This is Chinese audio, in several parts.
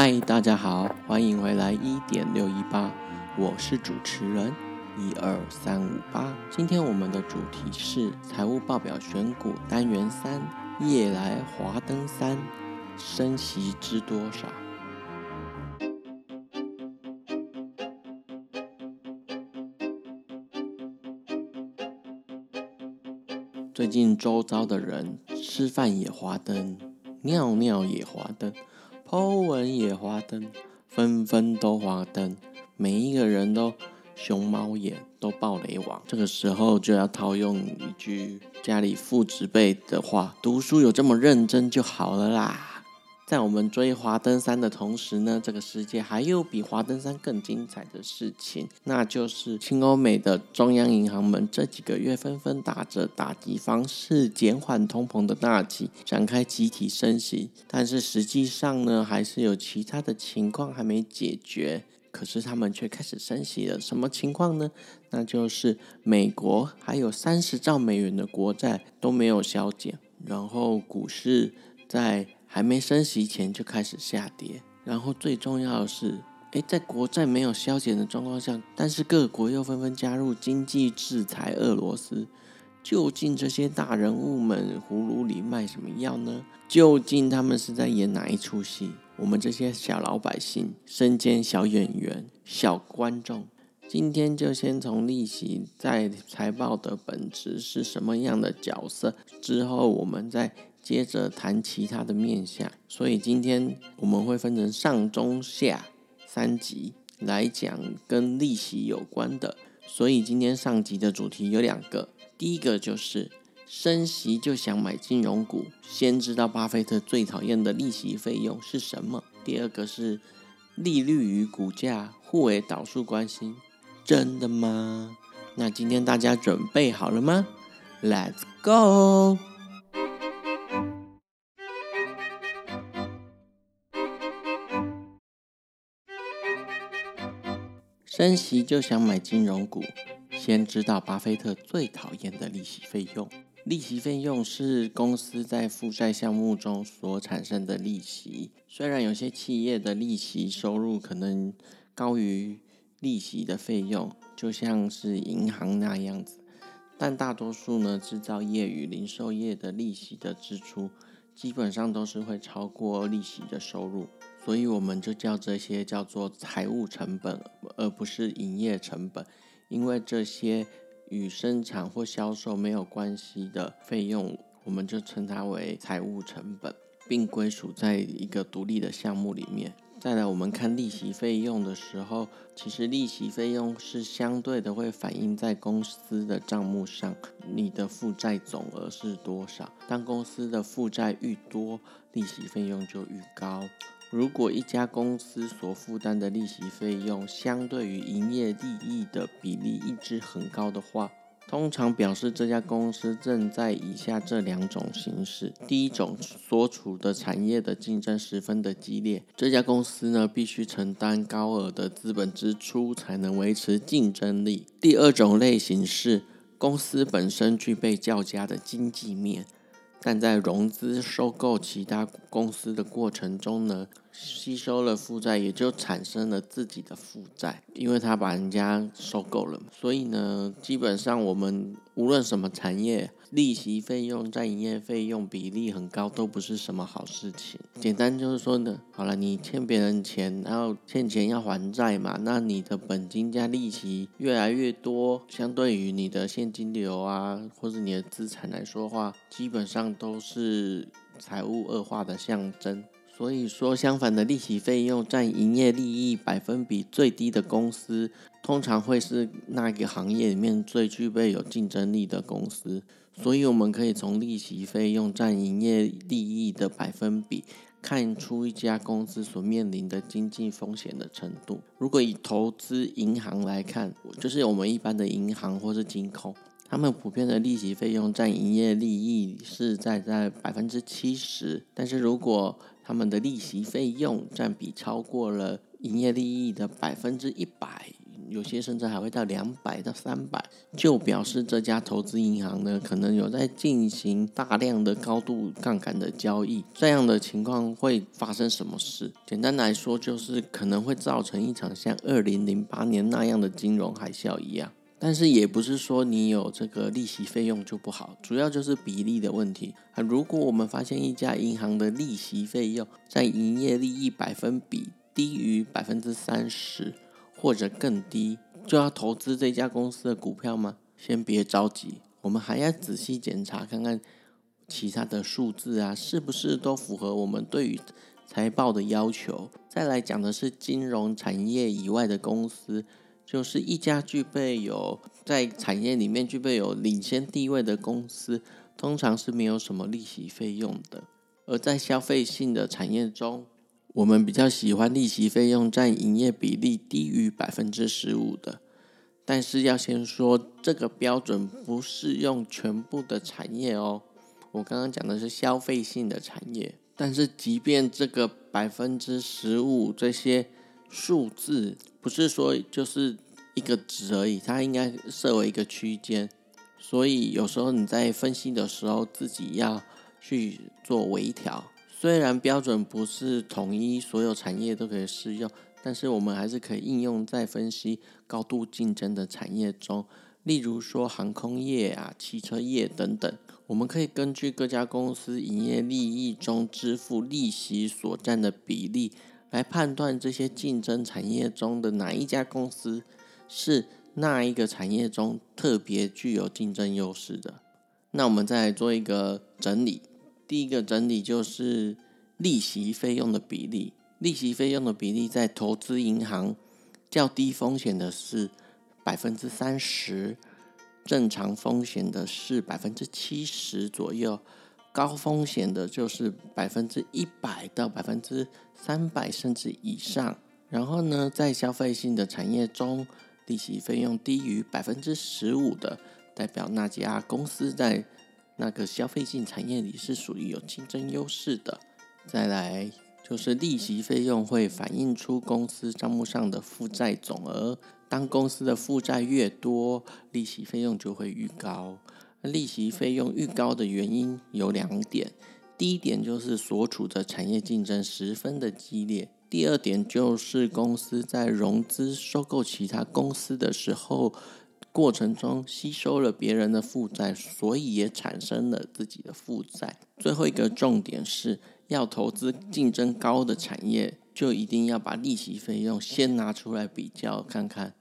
嗨，大家好，欢迎回来一点六一八，我是主持人一二三五八。今天我们的主题是财务报表选股单元三，夜来华灯三，升息知多少？最近周遭的人吃饭也华灯，尿尿也华灯。Po 文也花灯，纷纷都花灯，每一个人都熊猫眼，都暴雷王。这个时候就要套用一句家里父执辈的话：读书有这么认真就好了啦。在我们追华灯三的同时呢，这个世界还有比华灯三更精彩的事情，那就是亲欧美的中央银行们这几个月纷纷打着打击房市、减缓通膨的大旗，展开集体升息。但是实际上呢，还是有其他的情况还没解决。可是他们却开始升息了，什么情况呢？那就是美国还有三十兆美元的国债都没有消减，然后股市在。还没升息前就开始下跌，然后最重要的是，诶，在国债没有削减的状况下，但是各国又纷纷加入经济制裁俄罗斯，究竟这些大人物们葫芦里卖什么药呢？究竟他们是在演哪一出戏？我们这些小老百姓、身兼小演员、小观众，今天就先从利息在财报的本质是什么样的角色，之后我们再。接着谈其他的面向，所以今天我们会分成上、中、下三集来讲跟利息有关的。所以今天上集的主题有两个，第一个就是升息就想买金融股，先知道巴菲特最讨厌的利息费用是什么；第二个是利率与股价互为导数关系，真的吗？那今天大家准备好了吗？Let's go！升息就想买金融股，先知道巴菲特最讨厌的利息费用。利息费用是公司在负债项目中所产生的利息。虽然有些企业的利息收入可能高于利息的费用，就像是银行那样子，但大多数呢，制造业与零售业的利息的支出，基本上都是会超过利息的收入。所以我们就叫这些叫做财务成本，而不是营业成本，因为这些与生产或销售没有关系的费用，我们就称它为财务成本，并归属在一个独立的项目里面。再来，我们看利息费用的时候，其实利息费用是相对的，会反映在公司的账目上，你的负债总额是多少？当公司的负债愈多，利息费用就愈高。如果一家公司所负担的利息费用相对于营业利益的比例一直很高的话，通常表示这家公司正在以下这两种形式：第一种，所处的产业的竞争十分的激烈，这家公司呢必须承担高额的资本支出才能维持竞争力；第二种类型是公司本身具备较佳的经济面。但在融资收购其他公司的过程中呢，吸收了负债，也就产生了自己的负债，因为他把人家收购了。所以呢，基本上我们无论什么产业，利息费用占营业费用比例很高，都不是什么好事情。简单就是说呢，好了，你欠别人钱，然后欠钱要还债嘛，那你的本金加利息越来越多，相对于你的现金流啊，或者你的资产来说的话，基本上都是财务恶化的象征。所以说，相反的利息费用占营业利益百分比最低的公司，通常会是那个行业里面最具备有竞争力的公司。所以，我们可以从利息费用占营业利益的百分比，看出一家公司所面临的经济风险的程度。如果以投资银行来看，就是我们一般的银行或是金控，他们普遍的利息费用占营业利益是在在百分之七十。但是如果他们的利息费用占比超过了营业利益的百分之一百，有些甚至还会到两百到三百，就表示这家投资银行呢，可能有在进行大量的高度杠杆的交易。这样的情况会发生什么事？简单来说，就是可能会造成一场像二零零八年那样的金融海啸一样。但是也不是说你有这个利息费用就不好，主要就是比例的问题啊。如果我们发现一家银行的利息费用在营业利益百分比低于百分之三十或者更低，就要投资这家公司的股票吗？先别着急，我们还要仔细检查看看其他的数字啊，是不是都符合我们对于财报的要求。再来讲的是金融产业以外的公司。就是一家具备有在产业里面具备有领先地位的公司，通常是没有什么利息费用的。而在消费性的产业中，我们比较喜欢利息费用占营业比例低于百分之十五的。但是要先说，这个标准不适用全部的产业哦。我刚刚讲的是消费性的产业，但是即便这个百分之十五这些。数字不是说就是一个值而已，它应该设为一个区间，所以有时候你在分析的时候自己要去做微调。虽然标准不是统一，所有产业都可以适用，但是我们还是可以应用在分析高度竞争的产业中，例如说航空业啊、汽车业等等。我们可以根据各家公司营业利益中支付利息所占的比例。来判断这些竞争产业中的哪一家公司是那一个产业中特别具有竞争优势的。那我们再来做一个整理。第一个整理就是利息费用的比例。利息费用的比例在投资银行较低风险的是百分之三十，正常风险的是百分之七十左右。高风险的就是百分之一百到百分之三百甚至以上。然后呢，在消费性的产业中，利息费用低于百分之十五的，代表那家公司在那个消费性产业里是属于有竞争优势的。再来就是利息费用会反映出公司账目上的负债总额，当公司的负债越多，利息费用就会越高。利息费用愈高的原因有两点，第一点就是所处的产业竞争十分的激烈，第二点就是公司在融资收购其他公司的时候，过程中吸收了别人的负债，所以也产生了自己的负债。最后一个重点是要投资竞争高的产业，就一定要把利息费用先拿出来比较看看。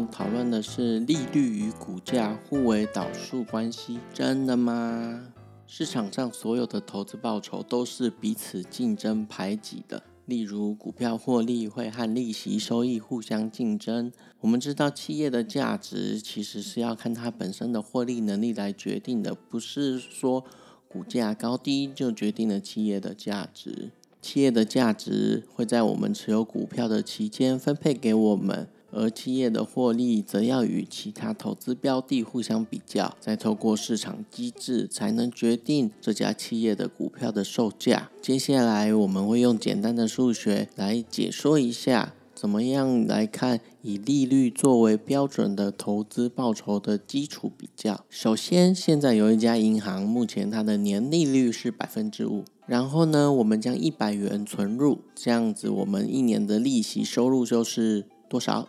讨论的是利率与股价互为导数关系，真的吗？市场上所有的投资报酬都是彼此竞争排挤的，例如股票获利会和利息收益互相竞争。我们知道企业的价值其实是要看它本身的获利能力来决定的，不是说股价高低就决定了企业的价值。企业的价值会在我们持有股票的期间分配给我们。而企业的获利则要与其他投资标的互相比较，再透过市场机制才能决定这家企业的股票的售价。接下来我们会用简单的数学来解说一下，怎么样来看以利率作为标准的投资报酬的基础比较。首先，现在有一家银行，目前它的年利率是百分之五，然后呢，我们将一百元存入，这样子我们一年的利息收入就是多少？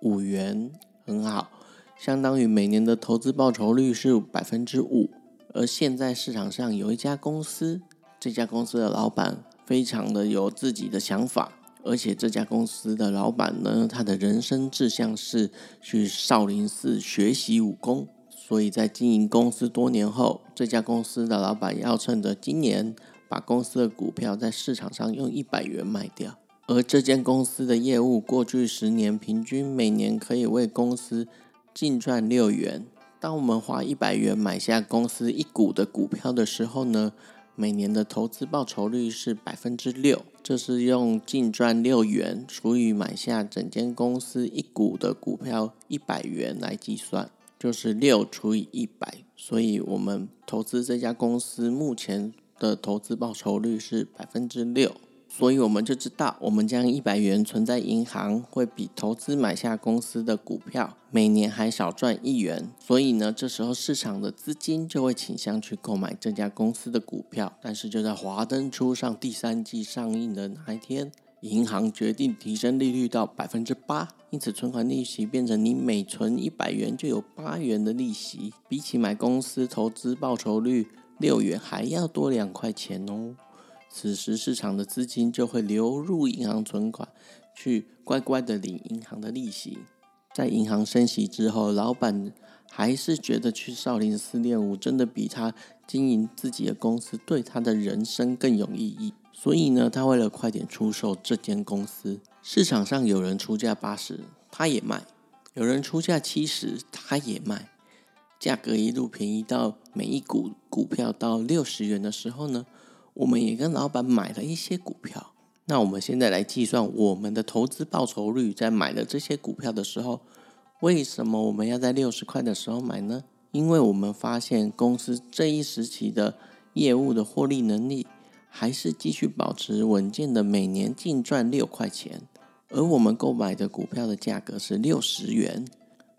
五元，很好，相当于每年的投资报酬率是百分之五。而现在市场上有一家公司，这家公司的老板非常的有自己的想法，而且这家公司的老板呢，他的人生志向是去少林寺学习武功。所以在经营公司多年后，这家公司的老板要趁着今年把公司的股票在市场上用一百元卖掉。而这间公司的业务，过去十年平均每年可以为公司净赚六元。当我们花一百元买下公司一股的股票的时候呢，每年的投资报酬率是百分之六。这是用净赚六元除以买下整间公司一股的股票一百元来计算。就是六除以一百，所以我们投资这家公司目前的投资报酬率是百分之六。所以我们就知道，我们将一百元存在银行，会比投资买下公司的股票每年还少赚一元。所以呢，这时候市场的资金就会倾向去购买这家公司的股票。但是就在《华灯初上》第三季上映的那一天，银行决定提升利率到百分之八，因此存款利息变成你每存一百元就有八元的利息，比起买公司投资报酬率六元还要多两块钱哦。此时市场的资金就会流入银行存款，去乖乖的领银行的利息。在银行升息之后，老板还是觉得去少林寺练武真的比他经营自己的公司对他的人生更有意义。所以呢，他为了快点出售这间公司，市场上有人出价八十，他也卖；有人出价七十，他也卖。价格一路便宜到每一股股票到六十元的时候呢，我们也跟老板买了一些股票。那我们现在来计算我们的投资报酬率，在买了这些股票的时候，为什么我们要在六十块的时候买呢？因为我们发现公司这一时期的业务的获利能力还是继续保持稳健的，每年净赚六块钱。而我们购买的股票的价格是六十元，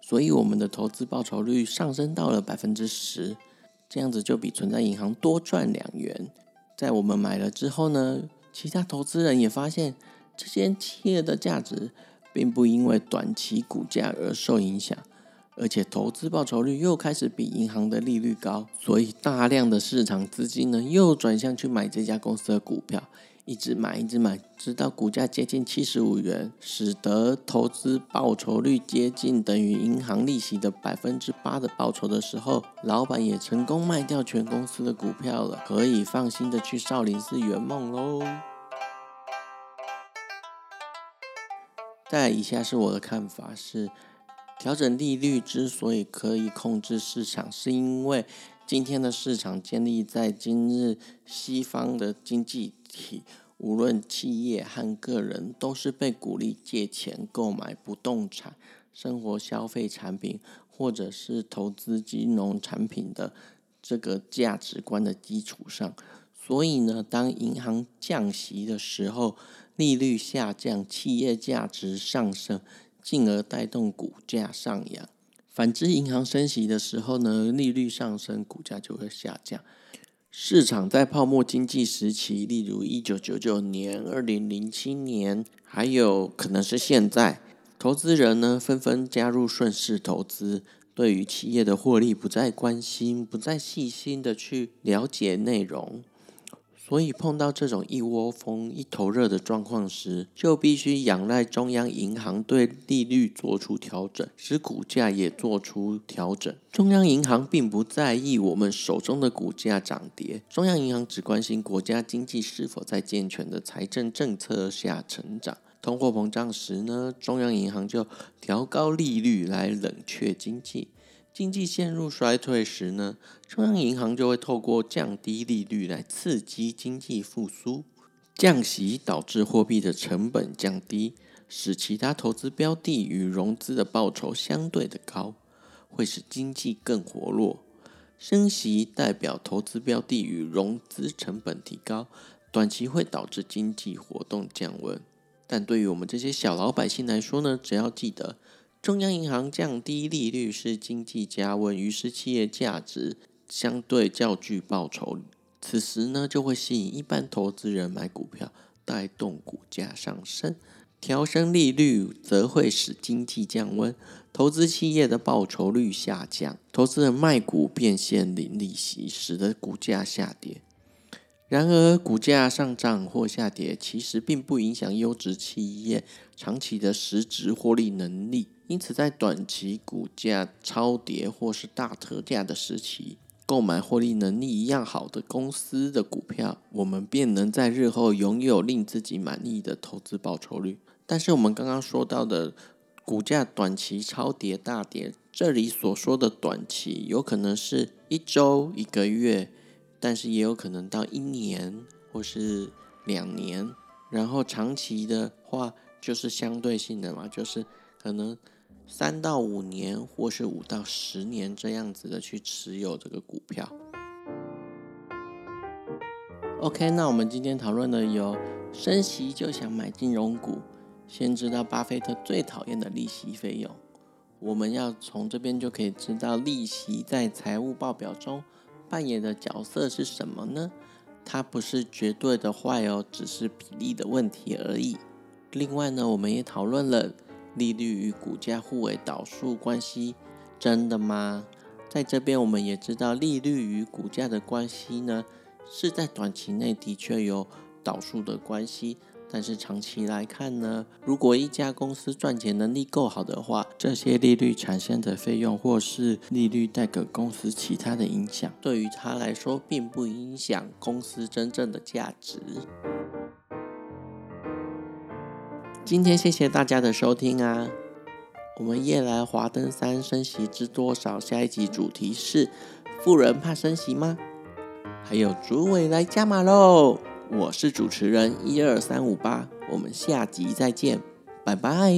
所以我们的投资报酬率上升到了百分之十，这样子就比存在银行多赚两元。在我们买了之后呢，其他投资人也发现，这些企业的价值并不因为短期股价而受影响，而且投资报酬率又开始比银行的利率高，所以大量的市场资金呢又转向去买这家公司的股票。一直买，一直买，直到股价接近七十五元，使得投资报酬率接近等于银行利息的百分之八的报酬的时候，老板也成功卖掉全公司的股票了，可以放心的去少林寺圆梦喽。再，以下是我的看法是：调整利率之所以可以控制市场，是因为今天的市场建立在今日西方的经济体。无论企业和个人，都是被鼓励借钱购买不动产、生活消费产品，或者是投资金融产品的这个价值观的基础上。所以呢，当银行降息的时候，利率下降，企业价值上升，进而带动股价上扬。反之，银行升息的时候呢，利率上升，股价就会下降。市场在泡沫经济时期，例如一九九九年、二零零七年，还有可能是现在，投资人呢纷纷加入顺势投资，对于企业的获利不再关心，不再细心的去了解内容。所以碰到这种一窝蜂、一头热的状况时，就必须仰赖中央银行对利率做出调整，使股价也做出调整。中央银行并不在意我们手中的股价涨跌，中央银行只关心国家经济是否在健全的财政政策下成长。通货膨胀时呢，中央银行就调高利率来冷却经济。经济陷入衰退时呢，中央银行就会透过降低利率来刺激经济复苏。降息导致货币的成本降低，使其他投资标的与融资的报酬相对的高，会使经济更活络。升息代表投资标的与融资成本提高，短期会导致经济活动降温。但对于我们这些小老百姓来说呢，只要记得。中央银行降低利率是经济加温，于是企业价值相对较具报酬。此时呢，就会吸引一般投资人买股票，带动股价上升。调升利率则会使经济降温，投资企业的报酬率下降，投资人卖股变现领利息，使得股价下跌。然而，股价上涨或下跌，其实并不影响优质企业长期的实质获利能力。因此，在短期股价超跌或是大特价的时期，购买获利能力一样好的公司的股票，我们便能在日后拥有令自己满意的投资报酬率。但是，我们刚刚说到的股价短期超跌大跌，这里所说的短期，有可能是一周、一个月，但是也有可能到一年或是两年。然后长期的话，就是相对性的嘛，就是可能。三到五年，或是五到十年这样子的去持有这个股票。OK，那我们今天讨论的有升息就想买金融股，先知道巴菲特最讨厌的利息费用。我们要从这边就可以知道利息在财务报表中扮演的角色是什么呢？它不是绝对的坏哦，只是比例的问题而已。另外呢，我们也讨论了利率与股价互为导数关系，真的吗？在这边我们也知道利率与股价的关系呢。是在短期内的确有导数的关系，但是长期来看呢，如果一家公司赚钱能力够好的话，这些利率产生的费用或是利率带给公司其他的影响，对于他来说并不影响公司真正的价值。今天谢谢大家的收听啊，我们夜来华灯三升息知多少？下一集主题是：富人怕升息吗？还有主委来加码喽！我是主持人一二三五八，我们下集再见，拜拜。